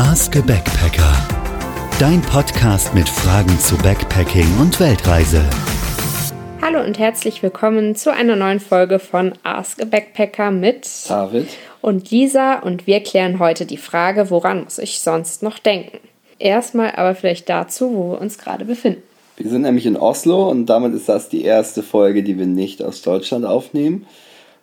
Ask a Backpacker. Dein Podcast mit Fragen zu Backpacking und Weltreise. Hallo und herzlich willkommen zu einer neuen Folge von Ask a Backpacker mit David und Lisa und wir klären heute die Frage, woran muss ich sonst noch denken? Erstmal aber vielleicht dazu, wo wir uns gerade befinden. Wir sind nämlich in Oslo und damit ist das die erste Folge, die wir nicht aus Deutschland aufnehmen.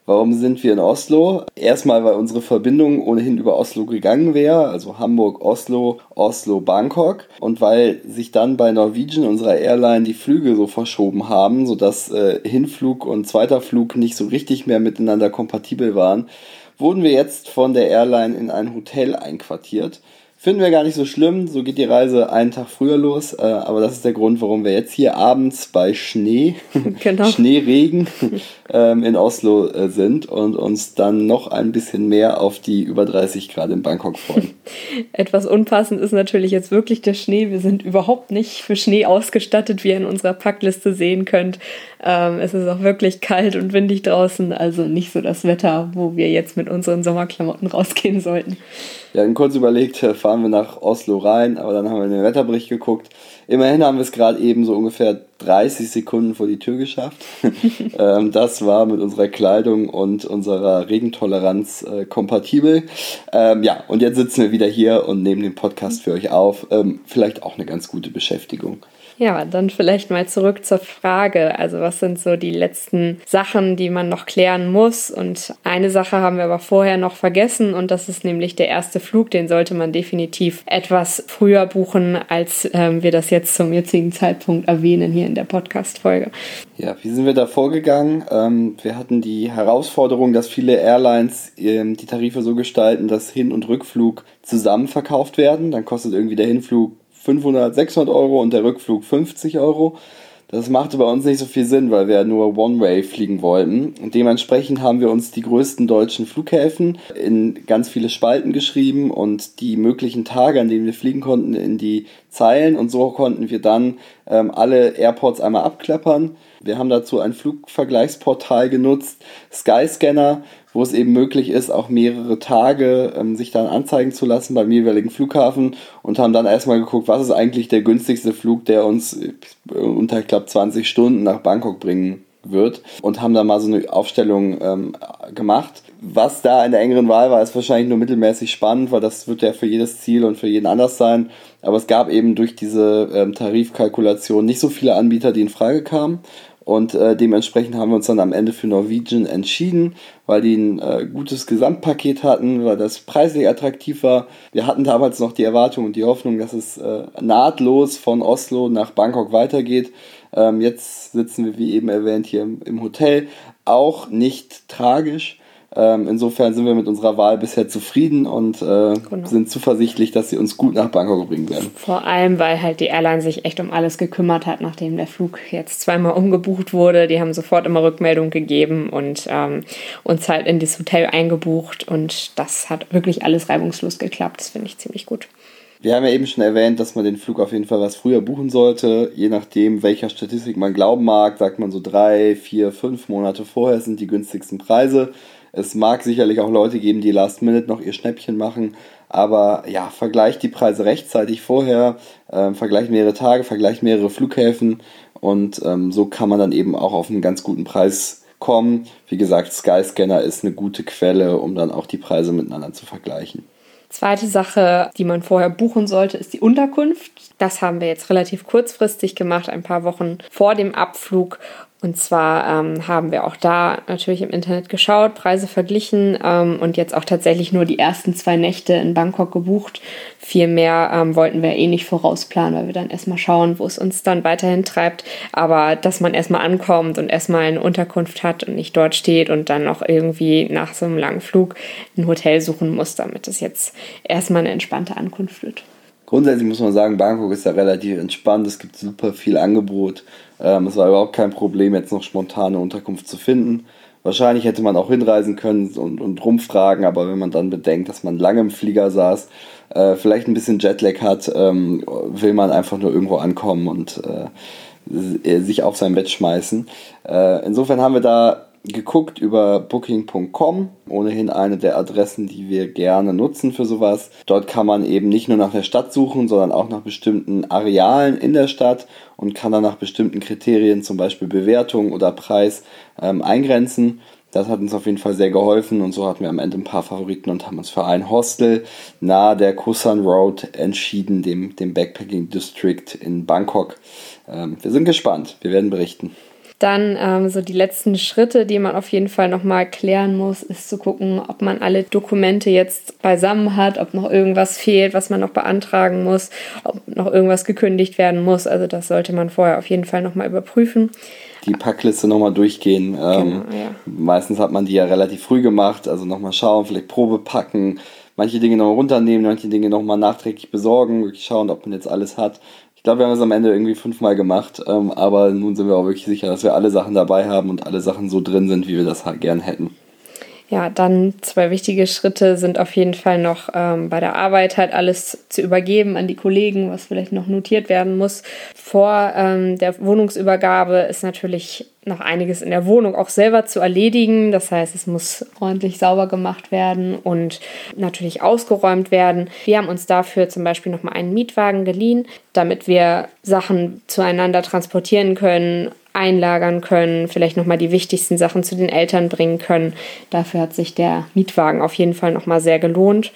Warum sind wir in Oslo? Erstmal, weil unsere Verbindung ohnehin über Oslo gegangen wäre, also Hamburg, Oslo, Oslo, Bangkok. Und weil sich dann bei Norwegian, unserer Airline, die Flüge so verschoben haben, sodass äh, Hinflug und zweiter Flug nicht so richtig mehr miteinander kompatibel waren, wurden wir jetzt von der Airline in ein Hotel einquartiert. Finden wir gar nicht so schlimm, so geht die Reise einen Tag früher los, äh, aber das ist der Grund, warum wir jetzt hier abends bei Schnee, genau. Schneeregen ähm, in Oslo äh, sind und uns dann noch ein bisschen mehr auf die über 30 Grad in Bangkok freuen. Etwas unpassend ist natürlich jetzt wirklich der Schnee. Wir sind überhaupt nicht für Schnee ausgestattet, wie ihr in unserer Packliste sehen könnt. Ähm, es ist auch wirklich kalt und windig draußen, also nicht so das Wetter, wo wir jetzt mit unseren Sommerklamotten rausgehen sollten. Wir hatten kurz überlegt, äh, fahren wir nach Oslo rein, aber dann haben wir in den Wetterbericht geguckt. Immerhin haben wir es gerade eben so ungefähr 30 Sekunden vor die Tür geschafft. ähm, das war mit unserer Kleidung und unserer Regentoleranz äh, kompatibel. Ähm, ja, und jetzt sitzen wir wieder hier und nehmen den Podcast für euch auf. Ähm, vielleicht auch eine ganz gute Beschäftigung. Ja, dann vielleicht mal zurück zur Frage. Also was sind so die letzten Sachen, die man noch klären muss? Und eine Sache haben wir aber vorher noch vergessen und das ist nämlich der erste Flug. Den sollte man definitiv etwas früher buchen, als ähm, wir das jetzt zum jetzigen Zeitpunkt erwähnen hier in der Podcast-Folge. Ja, wie sind wir da vorgegangen? Ähm, wir hatten die Herausforderung, dass viele Airlines ähm, die Tarife so gestalten, dass Hin- und Rückflug zusammen verkauft werden. Dann kostet irgendwie der Hinflug 500, 600 Euro und der Rückflug 50 Euro. Das machte bei uns nicht so viel Sinn, weil wir nur One-Way fliegen wollten. Und dementsprechend haben wir uns die größten deutschen Flughäfen in ganz viele Spalten geschrieben und die möglichen Tage, an denen wir fliegen konnten, in die Zeilen. Und so konnten wir dann ähm, alle Airports einmal abklappern. Wir haben dazu ein Flugvergleichsportal genutzt, Skyscanner, wo es eben möglich ist, auch mehrere Tage ähm, sich dann anzeigen zu lassen beim jeweiligen Flughafen und haben dann erstmal geguckt, was ist eigentlich der günstigste Flug, der uns äh, unter, ich glaube, 20 Stunden nach Bangkok bringen wird und haben da mal so eine Aufstellung ähm, gemacht. Was da in der engeren Wahl war, ist wahrscheinlich nur mittelmäßig spannend, weil das wird ja für jedes Ziel und für jeden anders sein. Aber es gab eben durch diese ähm, Tarifkalkulation nicht so viele Anbieter, die in Frage kamen. Und äh, dementsprechend haben wir uns dann am Ende für Norwegian entschieden, weil die ein äh, gutes Gesamtpaket hatten, weil das preislich attraktiv war. Wir hatten damals noch die Erwartung und die Hoffnung, dass es äh, nahtlos von Oslo nach Bangkok weitergeht. Ähm, jetzt sitzen wir, wie eben erwähnt, hier im, im Hotel. Auch nicht tragisch. Ähm, insofern sind wir mit unserer Wahl bisher zufrieden und äh, genau. sind zuversichtlich, dass sie uns gut nach Bangkok bringen werden. Vor allem, weil halt die Airline sich echt um alles gekümmert hat, nachdem der Flug jetzt zweimal umgebucht wurde. Die haben sofort immer Rückmeldung gegeben und ähm, uns halt in das Hotel eingebucht und das hat wirklich alles reibungslos geklappt. Das finde ich ziemlich gut. Wir haben ja eben schon erwähnt, dass man den Flug auf jeden Fall was früher buchen sollte. Je nachdem, welcher Statistik man glauben mag, sagt man so drei, vier, fünf Monate vorher sind die günstigsten Preise. Es mag sicherlich auch Leute geben, die Last Minute noch ihr Schnäppchen machen, aber ja, vergleicht die Preise rechtzeitig vorher, äh, vergleicht mehrere Tage, vergleicht mehrere Flughäfen und ähm, so kann man dann eben auch auf einen ganz guten Preis kommen. Wie gesagt, Skyscanner ist eine gute Quelle, um dann auch die Preise miteinander zu vergleichen. Zweite Sache, die man vorher buchen sollte, ist die Unterkunft. Das haben wir jetzt relativ kurzfristig gemacht, ein paar Wochen vor dem Abflug. Und zwar ähm, haben wir auch da natürlich im Internet geschaut, Preise verglichen ähm, und jetzt auch tatsächlich nur die ersten zwei Nächte in Bangkok gebucht. Viel mehr ähm, wollten wir eh nicht vorausplanen, weil wir dann erstmal schauen, wo es uns dann weiterhin treibt. Aber dass man erstmal ankommt und erstmal eine Unterkunft hat und nicht dort steht und dann noch irgendwie nach so einem langen Flug ein Hotel suchen muss, damit es jetzt erstmal eine entspannte Ankunft wird. Grundsätzlich muss man sagen, Bangkok ist ja relativ entspannt. Es gibt super viel Angebot. Ähm, es war überhaupt kein Problem, jetzt noch spontane Unterkunft zu finden. Wahrscheinlich hätte man auch hinreisen können und, und rumfragen, aber wenn man dann bedenkt, dass man lange im Flieger saß, äh, vielleicht ein bisschen Jetlag hat, ähm, will man einfach nur irgendwo ankommen und äh, sich auf sein Bett schmeißen. Äh, insofern haben wir da geguckt über booking.com, ohnehin eine der Adressen, die wir gerne nutzen für sowas. Dort kann man eben nicht nur nach der Stadt suchen, sondern auch nach bestimmten Arealen in der Stadt und kann dann nach bestimmten Kriterien, zum Beispiel Bewertung oder Preis, ähm, eingrenzen. Das hat uns auf jeden Fall sehr geholfen und so hatten wir am Ende ein paar Favoriten und haben uns für ein Hostel nahe der Kusan Road entschieden, dem, dem Backpacking District in Bangkok. Ähm, wir sind gespannt, wir werden berichten. Dann ähm, so die letzten Schritte, die man auf jeden Fall nochmal klären muss, ist zu gucken, ob man alle Dokumente jetzt beisammen hat, ob noch irgendwas fehlt, was man noch beantragen muss, ob noch irgendwas gekündigt werden muss. Also das sollte man vorher auf jeden Fall nochmal überprüfen die Packliste nochmal durchgehen. Ähm, genau, ja. Meistens hat man die ja relativ früh gemacht, also nochmal schauen, vielleicht Probe packen, manche Dinge nochmal runternehmen, manche Dinge nochmal nachträglich besorgen, wirklich schauen, ob man jetzt alles hat. Glaube, wir haben es am Ende irgendwie fünfmal gemacht, ähm, aber nun sind wir auch wirklich sicher, dass wir alle Sachen dabei haben und alle Sachen so drin sind, wie wir das halt gern hätten. Ja, dann zwei wichtige Schritte sind auf jeden Fall noch ähm, bei der Arbeit halt alles zu übergeben an die Kollegen, was vielleicht noch notiert werden muss. Vor ähm, der Wohnungsübergabe ist natürlich noch einiges in der Wohnung auch selber zu erledigen. Das heißt, es muss ordentlich sauber gemacht werden und natürlich ausgeräumt werden. Wir haben uns dafür zum Beispiel nochmal einen Mietwagen geliehen, damit wir Sachen zueinander transportieren können, einlagern können, vielleicht nochmal die wichtigsten Sachen zu den Eltern bringen können. Dafür hat sich der Mietwagen auf jeden Fall nochmal sehr gelohnt.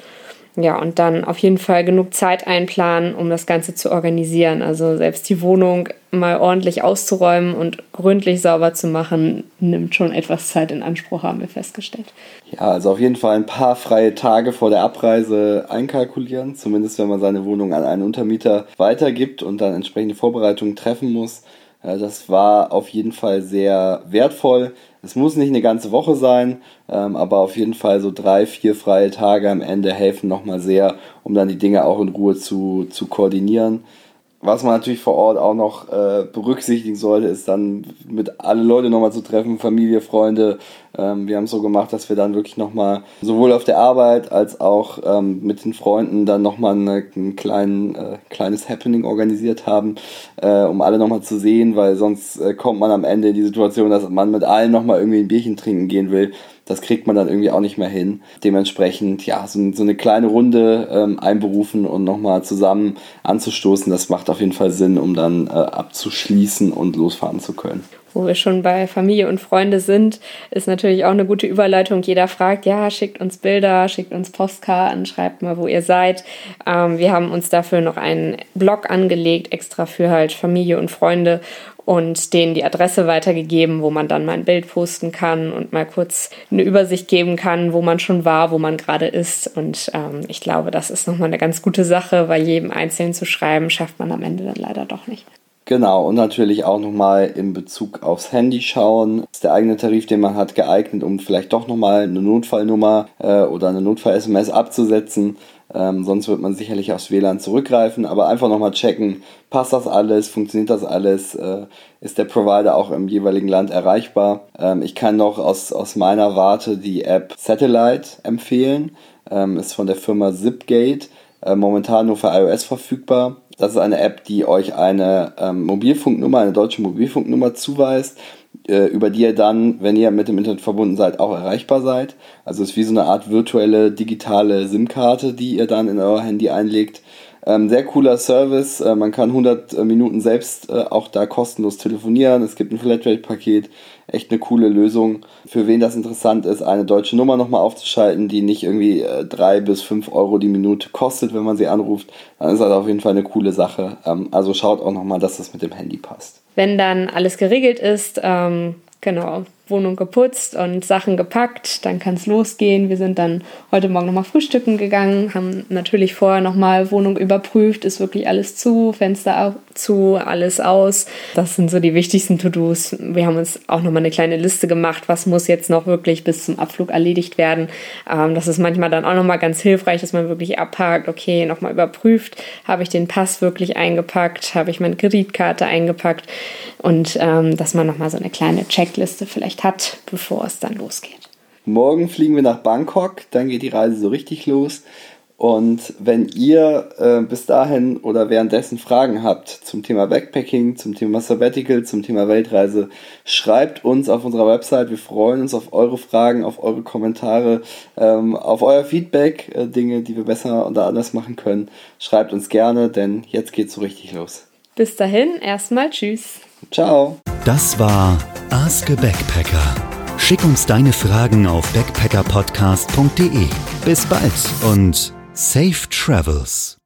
Ja, und dann auf jeden Fall genug Zeit einplanen, um das Ganze zu organisieren. Also selbst die Wohnung mal ordentlich auszuräumen und gründlich sauber zu machen, nimmt schon etwas Zeit in Anspruch, haben wir festgestellt. Ja, also auf jeden Fall ein paar freie Tage vor der Abreise einkalkulieren, zumindest wenn man seine Wohnung an einen Untermieter weitergibt und dann entsprechende Vorbereitungen treffen muss. Das war auf jeden Fall sehr wertvoll. Es muss nicht eine ganze Woche sein, ähm, aber auf jeden Fall so drei, vier freie Tage am Ende helfen nochmal sehr, um dann die Dinge auch in Ruhe zu, zu koordinieren. Was man natürlich vor Ort auch noch äh, berücksichtigen sollte, ist dann mit alle Leute nochmal zu treffen, Familie, Freunde. Ähm, wir haben es so gemacht, dass wir dann wirklich nochmal sowohl auf der Arbeit als auch ähm, mit den Freunden dann nochmal ein kleinen, äh, kleines Happening organisiert haben, äh, um alle nochmal zu sehen, weil sonst äh, kommt man am Ende in die Situation, dass man mit allen nochmal irgendwie ein Bierchen trinken gehen will das kriegt man dann irgendwie auch nicht mehr hin. Dementsprechend, ja, so, so eine kleine Runde ähm, einberufen und nochmal zusammen anzustoßen, das macht auf jeden Fall Sinn, um dann äh, abzuschließen und losfahren zu können wo wir schon bei Familie und Freunde sind, ist natürlich auch eine gute Überleitung. Jeder fragt, ja, schickt uns Bilder, schickt uns Postkarten, schreibt mal, wo ihr seid. Ähm, wir haben uns dafür noch einen Blog angelegt, extra für halt Familie und Freunde und denen die Adresse weitergegeben, wo man dann mal ein Bild posten kann und mal kurz eine Übersicht geben kann, wo man schon war, wo man gerade ist. Und ähm, ich glaube, das ist nochmal eine ganz gute Sache, weil jedem Einzelnen zu schreiben, schafft man am Ende dann leider doch nicht. Genau, und natürlich auch nochmal in Bezug aufs Handy schauen. Ist der eigene Tarif, den man hat, geeignet, um vielleicht doch nochmal eine Notfallnummer äh, oder eine Notfall-SMS abzusetzen? Ähm, sonst wird man sicherlich aufs WLAN zurückgreifen, aber einfach nochmal checken, passt das alles, funktioniert das alles, äh, ist der Provider auch im jeweiligen Land erreichbar. Ähm, ich kann noch aus, aus meiner Warte die App Satellite empfehlen, ähm, ist von der Firma Zipgate, äh, momentan nur für iOS verfügbar. Das ist eine App, die euch eine ähm, Mobilfunknummer, eine deutsche Mobilfunknummer zuweist äh, über die ihr dann, wenn ihr mit dem Internet verbunden seid, auch erreichbar seid. Also es ist wie so eine Art virtuelle digitale SIM-Karte, die ihr dann in euer Handy einlegt. Ähm, sehr cooler Service. Äh, man kann 100 äh, Minuten selbst äh, auch da kostenlos telefonieren. Es gibt ein Flatrate-Paket. Echt eine coole Lösung. Für wen das interessant ist, eine deutsche Nummer nochmal aufzuschalten, die nicht irgendwie äh, 3 bis 5 Euro die Minute kostet, wenn man sie anruft, dann ist das auf jeden Fall eine coole Sache. Ähm, also schaut auch nochmal, dass das mit dem Handy passt. Wenn dann alles geregelt ist, ähm, genau, Wohnung geputzt und Sachen gepackt, dann kann es losgehen. Wir sind dann heute Morgen nochmal frühstücken gegangen, haben natürlich vorher nochmal Wohnung überprüft, ist wirklich alles zu, Fenster zu, alles aus. Das sind so die wichtigsten To-Dos. Wir haben uns auch nochmal eine kleine Liste gemacht, was muss jetzt noch wirklich bis zum Abflug erledigt werden. Ähm, das ist manchmal dann auch nochmal ganz hilfreich, dass man wirklich abhakt, okay, nochmal überprüft, habe ich den Pass wirklich eingepackt, habe ich meine Kreditkarte eingepackt und ähm, dass man nochmal so eine kleine Checkliste vielleicht erledigt hat, bevor es dann losgeht. Morgen fliegen wir nach Bangkok, dann geht die Reise so richtig los. Und wenn ihr äh, bis dahin oder währenddessen Fragen habt zum Thema Backpacking, zum Thema Sabbatical, zum Thema Weltreise, schreibt uns auf unserer Website. Wir freuen uns auf eure Fragen, auf eure Kommentare, ähm, auf euer Feedback, äh, Dinge, die wir besser oder anders machen können. Schreibt uns gerne, denn jetzt geht's so richtig los. Bis dahin, erstmal Tschüss. Ciao. Das war Ask a Backpacker. Schick uns deine Fragen auf backpackerpodcast.de. Bis bald und safe travels.